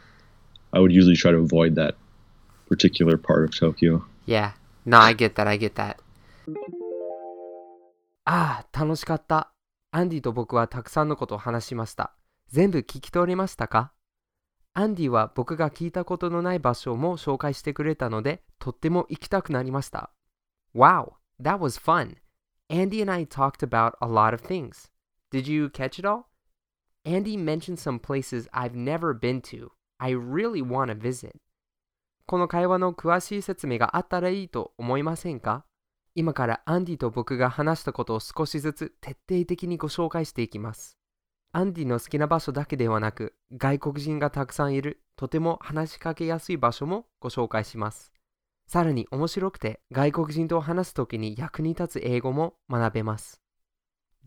I would usually try to avoid that particular part of Tokyo. Yeah. No, I get that. I get that. ああ、楽しかった。アンディと僕はたくさんのことを話しました。全部聞き取れましたか アンディは僕が聞いたことのない場所も紹介してくれたので、とっても行きたくなりました。Wow, that was fun. Andy and I talked about a lot of things. Did you catch it all? Andy mentioned some places I've never been to. I really want to visit. この会話の詳しい説明があったらいいと思いませんか今からアンディと僕が話したことを少しずつ徹底的にご紹介していきます。アンディの好きな場所だけではなく、外国人がたくさんいる、とても話しかけやすい場所もご紹介します。さらに面白くて、外国人と話すときに役に立つ英語も学べます。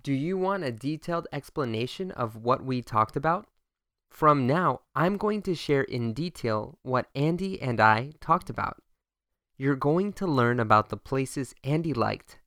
Do you want a detailed explanation of what we talked about? From now, I'm going to share in detail what Andy and I talked about. You're going to learn about the places Andy liked,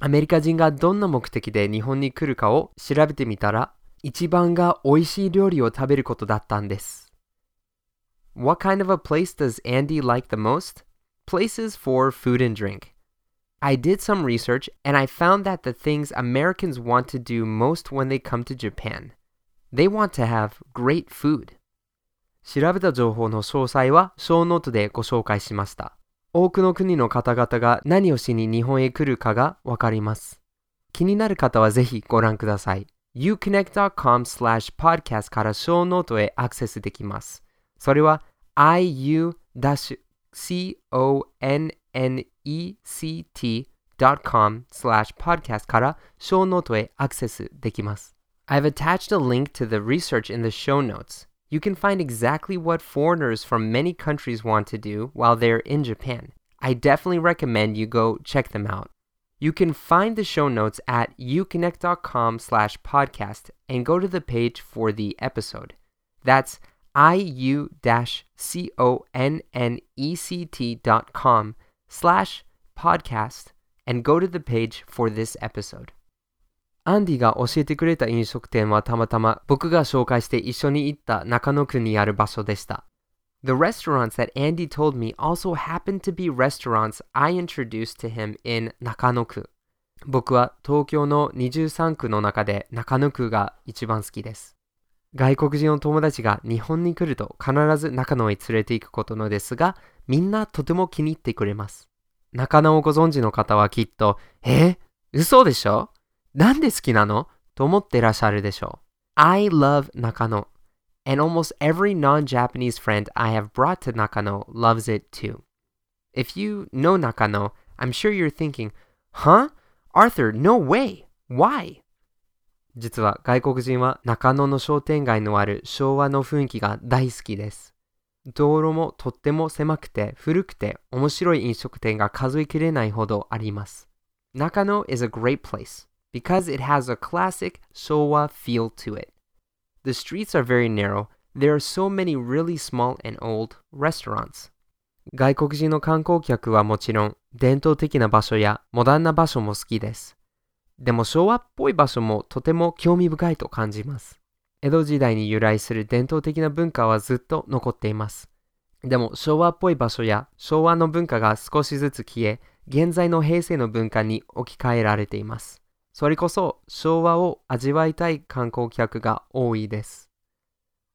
アメリカ人がどんな目的で日本に来るかを調べてみたら、一番が美味しい料理を食べることだったんです。What kind of a place does Andy like the most? Places for food and drink. I did some research and I found that the things Americans want to do most when they come to Japan. They want to have great food. 調べた情報の詳細は小ノートでご紹介しました。多くの国の方々が何をしに日本へ来るかがわかります。気になる方はぜひご覧ください。uconnect.com slash podcast から小ノートへアクセスできます。それは iu-connect.com slash podcast から小ノートへアクセスできます。I've attached a link to the research in the show notes. You can find exactly what foreigners from many countries want to do while they're in Japan. I definitely recommend you go check them out. You can find the show notes at uconnect.com slash podcast and go to the page for the episode. That's iu-connect.com slash podcast and go to the page for this episode. アンディが教えてくれた飲食店はたまたま僕が紹介して一緒に行った中野区にある場所でした。The restaurants that Andy told me also happened to be restaurants I introduced to him in 中野区。僕は東京の23区の中で中野区が一番好きです。外国人の友達が日本に来ると必ず中野へ連れて行くことのですが、みんなとても気に入ってくれます。中野をご存知の方はきっと、え？嘘でしょ？なんで好きなのと思ってらっしゃるでしょう。I love Nakano, and almost every non-Japanese friend I have brought to Nakano loves it too. If you know Nakano, I'm sure you're thinking, huh? Arthur, no way! Why? 実は外国人は中野の商店街のある昭和の雰囲気が大好きです。道路もとっても狭くて古くて面白い飲食店が数えきれないほどあります。中野 is a great place because it has a classic Showa feel to it. The streets are very narrow. There are so many really small and old restaurants. 外国人の観光客はもちろん伝統的な場所やモダンな場所も好きです。でも昭和っぽい場所もとても興味深いと感じます。江戸時代に由来する伝統的な文化はずっと残っています。でも昭和っぽい場所や昭和の文化が少しずつ消え、現在の平成の文化に置き換えられています。それこそ昭和を味わいたい観光客が多いです。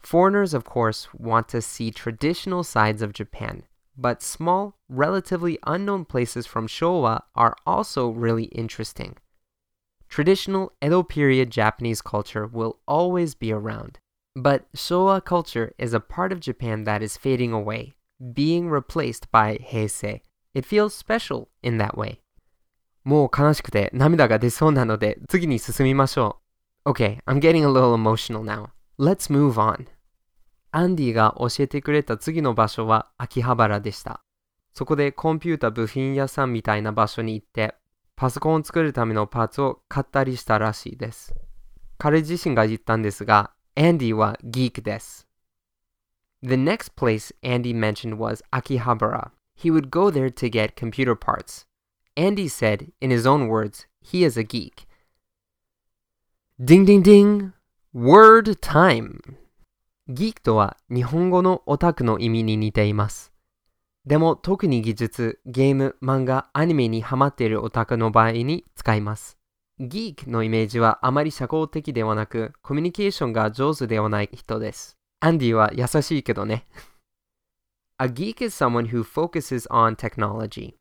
Foreigners, of course, want to see traditional sides of Japan, but small, relatively unknown places from Showa are also really interesting. Traditional Edo period Japanese culture will always be around, but Showa culture is a part of Japan that is fading away, being replaced by Heisei. It feels special in that way. もう悲しくて涙が出そうなので次に進みましょう。Okay, I'm getting a little emotional now. Let's move on. アンディが教えてくれた次の場所は秋葉原でした。そこでコンピュータ部品屋さんみたいな場所に行ってパソコンを作るためのパーツを買ったりしたらしいです。彼自身が言ったんですが、Andy はギークです。The next place Andy mentioned was Akihabara. He would go there to get computer parts. Andy said, in his own words, he is a geek. Ding ding ding! Word time! ギークとは日本語のオタクの意味に似ています。でも特に技術、ゲーム、漫画、アニメにハマっているオタクの場合に使います。ギークのイメージはあまり社交的ではなく、コミュニケーションが上手ではない人です。アンディは優しいけどね。A geek is someone who focuses on technology.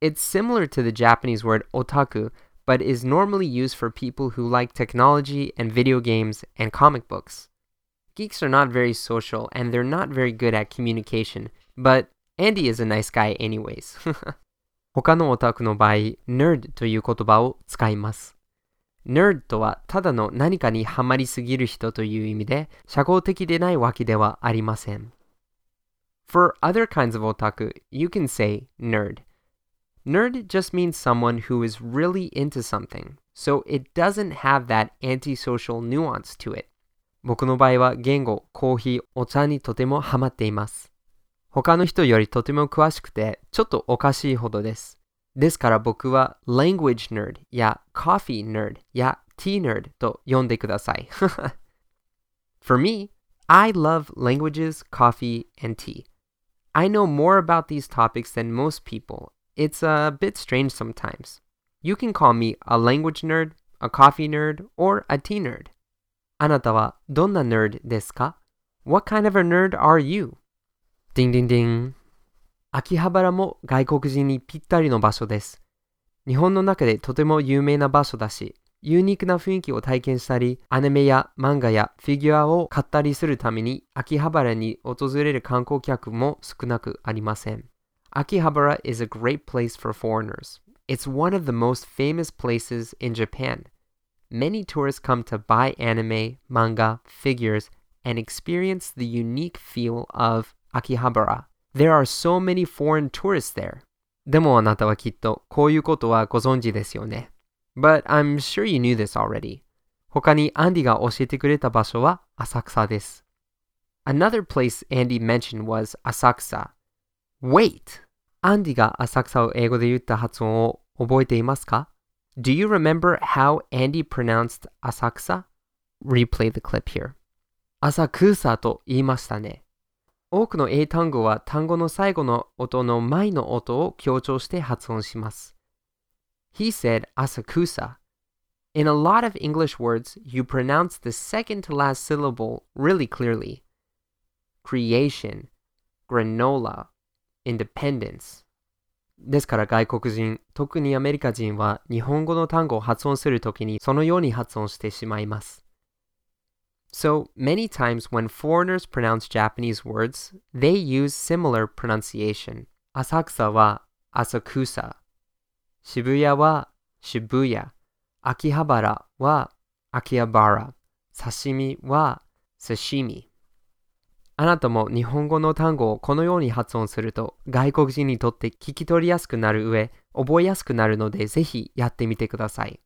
It's similar to the Japanese word otaku, but is normally used for people who like technology and video games and comic books. Geeks are not very social and they're not very good at communication, but Andy is a nice guy anyways. 他のオタクの場合、nerd という言葉を使います。nerd とはただの何かにハマりすぎる人という意味で、社交的でないわけではありません。For other kinds of otaku, you can say nerd. Nerd just means someone who is really into something, so it doesn't have that antisocial nuance to it. 僕の場合は言語、コーヒー、お茶にとてもハマっています。他の人よりとても詳しくて、ちょっとおかしいほどです。ですから僕は language nerd や coffee nerd や tea nerd と呼んでください。For me, I love languages, coffee, and tea. I know more about these topics than most people. It's a bit strange sometimes. You can call me a language nerd, a coffee nerd, or a tea nerd. あなたはどんな nerd ですか ?What kind of a nerd are you? ディンディンディン。秋葉原も外国人にぴったりの場所です。日本の中でとても有名な場所だし、ユニークな雰囲気を体験したり、アニメや漫画やフィギュアを買ったりするために、秋葉原に訪れる観光客も少なくありません。秋葉原 is a great place for foreigners. It's one of the most famous places in Japan. Many tourists come to buy anime, manga, figures, and experience the unique feel of Akihabara. There are so many foreign tourists there. でもあなたはきっとこういうことはご存知ですよね。But I'm sure you knew this already. 他にアンディが教えてくれた場所は浅草です。Another place Andy mentioned was Asakusa. Wait! アンディが浅草を英語で言った発音を覚えていますか Do you remember how Andy pronounced Asakusa? Replay the clip here. 浅草と言いましたね。多くの英単語は単語の最後の音の前の音を強調して発音します。He said asakusa. In a lot of English words, you pronounce the second to last syllable really clearly. Creation, granola, independence. ですから外国人、特にアメリカ人は日本語の単語を発音するときにそのように発音してしまいます。So, many times when foreigners pronounce Japanese words, they use similar pronunciation. 浅草は浅草。渋谷は渋谷。秋葉原は秋葉原。刺身は刺身。あなたも日本語の単語をこのように発音すると外国人にとって聞き取りやすくなる上、覚えやすくなるのでぜひやってみてください。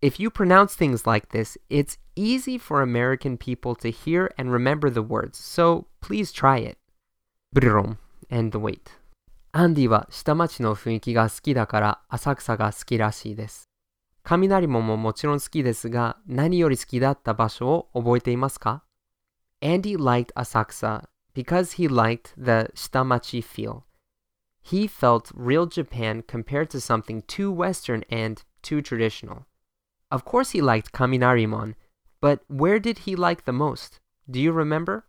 If you pronounce things like this, it's easy for American people to hear and remember the words, so please try it. Brum and wait. アンディは下町の雰囲気が好きだから浅草が好きらしいです。雷門ももちろん好きですが、何より好きだった場所を覚えていますか？Andy liked Asakusa because he liked the Shitamachi feel. He felt real Japan compared to something too Western and too traditional. Of course, he liked Kaminarimon, but where did he like the most? Do you remember?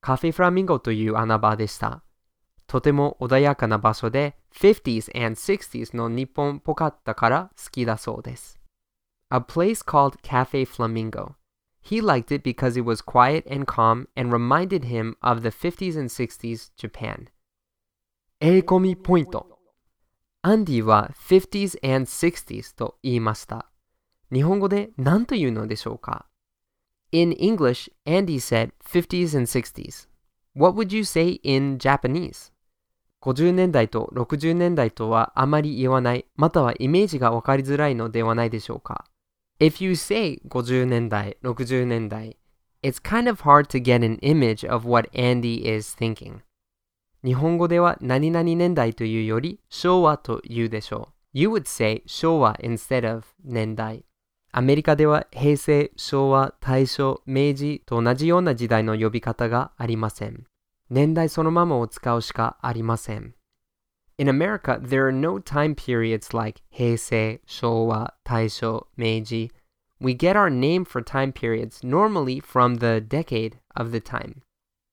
カフェフラミンゴという穴場でした。とても穏やかな場所で 50s and 60s の日本っぽかったから好きだそうです。A place called Cafe Flamingo. He liked it because it was quiet and calm and reminded him of the 50s and 60s Japan. 英コミポイント。アンディは 50s and 60s と言いました。日本語で何というのでしょうか In English, Andy said 50s and 60s. What would you say in Japanese? 50年代と60年代とはあまり言わない、またはイメージがわかりづらいのではないでしょうか If you say 50年代、60年代、it's kind of hard to get an image of what Andy is thinking. 日本語では何々年代というより昭和と言うでしょう。You would say 昭和 instead of 年代。アメリカでは平成、昭和、大正、明治と同じような時代の呼び方がありません。年代そのままを使うしかありません。In America, there are no time periods like Heisei, Showa, Taisho, Meiji. We get our name for time periods normally from the decade of the time.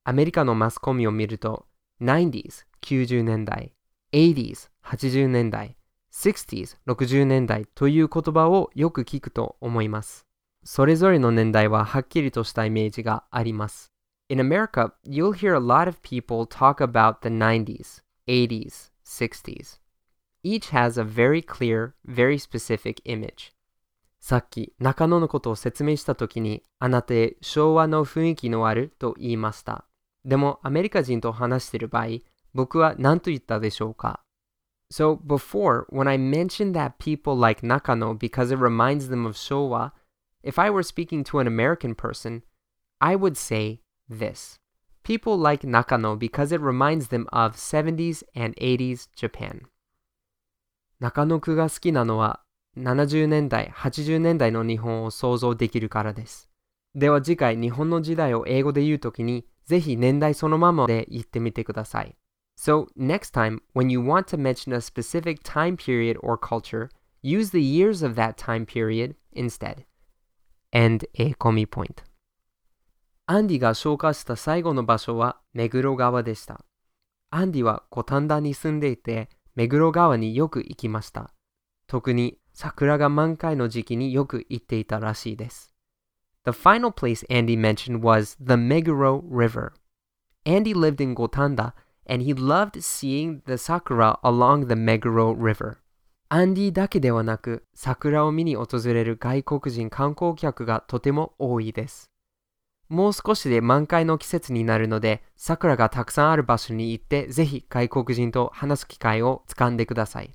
アメリカのマスコミを見ると、90s、90年代、80s、80年代、60s、60年代という言葉をよく聞くと思います。それぞれの年代ははっきりとしたイメージがあります。In America, you'll hear a lot of people talk about the 90s, 80s, 60s. Each has a very clear, very specific image. さっき中野のことを説明したときにあなたへ昭和の雰囲気のあると言いました。でもアメリカ人と話している場合、僕は何と言ったでしょうか So before, when I mentioned that people like Nakano because it reminds them of Showa, if I were speaking to an American person, I would say this. People like Nakano because it reminds them of 70s and 80s Japan. 中野区が好きなのは70年代、80年代の日本を想像できるからです。では次回日本の時代を英語で言うときにぜひ年代そのままで言ってみてください。So next time, when you want to mention a specific time period or culture, use the years of that time period instead. And a komi point. アンディが紹介した最後の場所は目黒川でした。アンディは五反田に住んでいて、目黒川によく行きました。特に桜が満開の時期によく行っていたらしいです。The final place Andy mentioned was the Meguro River. Andy lived in Gotanda and he loved seeing the sakura along the Meguro River. アンディだけではなく、桜を見に訪れる外国人観光客がとても多いです。もう少しで満開の季節になるので、桜がたくさんある場所に行って、ぜひ外国人と話す機会をつかんでください。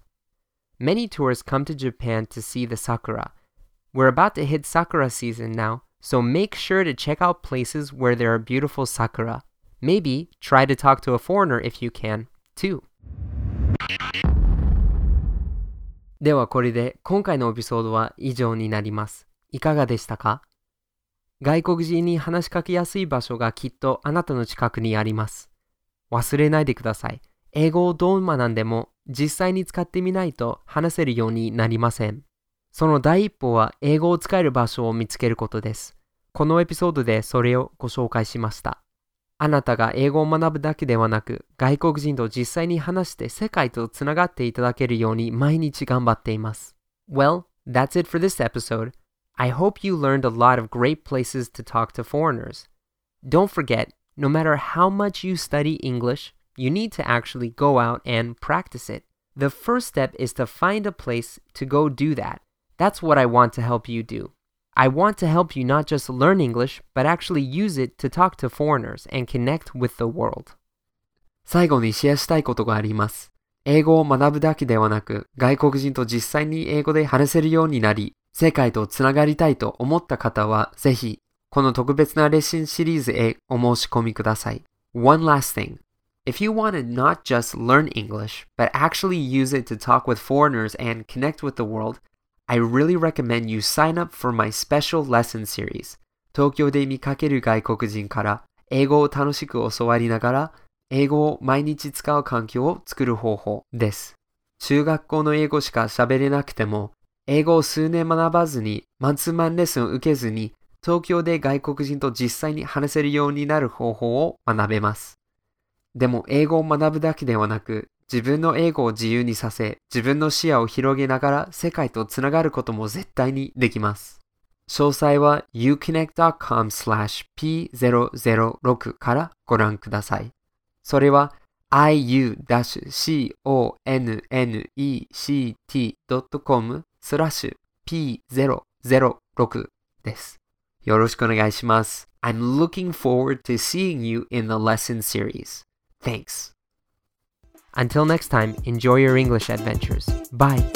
Many tourists come to Japan to see the sakura. We're about to hit sakura season now, so make sure to check out places where there are beautiful sakura. Maybe try to talk to a foreigner if you can, too. ではこれで今回のエピソードは以上になります。いかがでしたか外国人に話しかけやすい場所がきっとあなたの近くにあります。忘れないでください。英語をどう学んでも実際に使ってみないと話せるようになりません。その第一歩は英語を使える場所を見つけることです。このエピソードでそれをご紹介しました。あなたが英語を学ぶだけではなく、外国人と実際に話して世界とつながっていただけるように毎日頑張っています。Well, that's it for this episode. I hope you learned a lot of great places to talk to foreigners. Don't forget, no matter how much you study English, you need to actually go out and practice it. The first step is to find a place to go do that. That's what I want to help you do. I want to help you not just learn English, but actually use it to talk to foreigners and connect with the world. 最後にシェアしたいことがあります。英語を学ぶだけではなく、外国人と実際に英語で話せるようになり、 世界とつながりたいと思った方は、ぜひ、この特別なレッスンシリーズへお申し込みください。One last thing. If you want to not just learn English, but actually use it to talk with foreigners and connect with the world, I really recommend you sign up for my special lesson series. 東京で見かける外国人から英語を楽しく教わりながら英語を毎日使う環境を作る方法です。中学校の英語しか喋れなくても、英語を数年学ばずに、マンツーマンレッスンを受けずに、東京で外国人と実際に話せるようになる方法を学べます。でも英語を学ぶだけではなく、自分の英語を自由にさせ、自分の視野を広げながら世界とつながることも絶対にできます。詳細は uconnect.com slash p006 からご覧ください。それは iu-connect.com スラッシュ p006 です。よろしくお願いします。I'm looking forward to seeing you in the lesson series. Thanks. Until next time, enjoy your English adventures. Bye.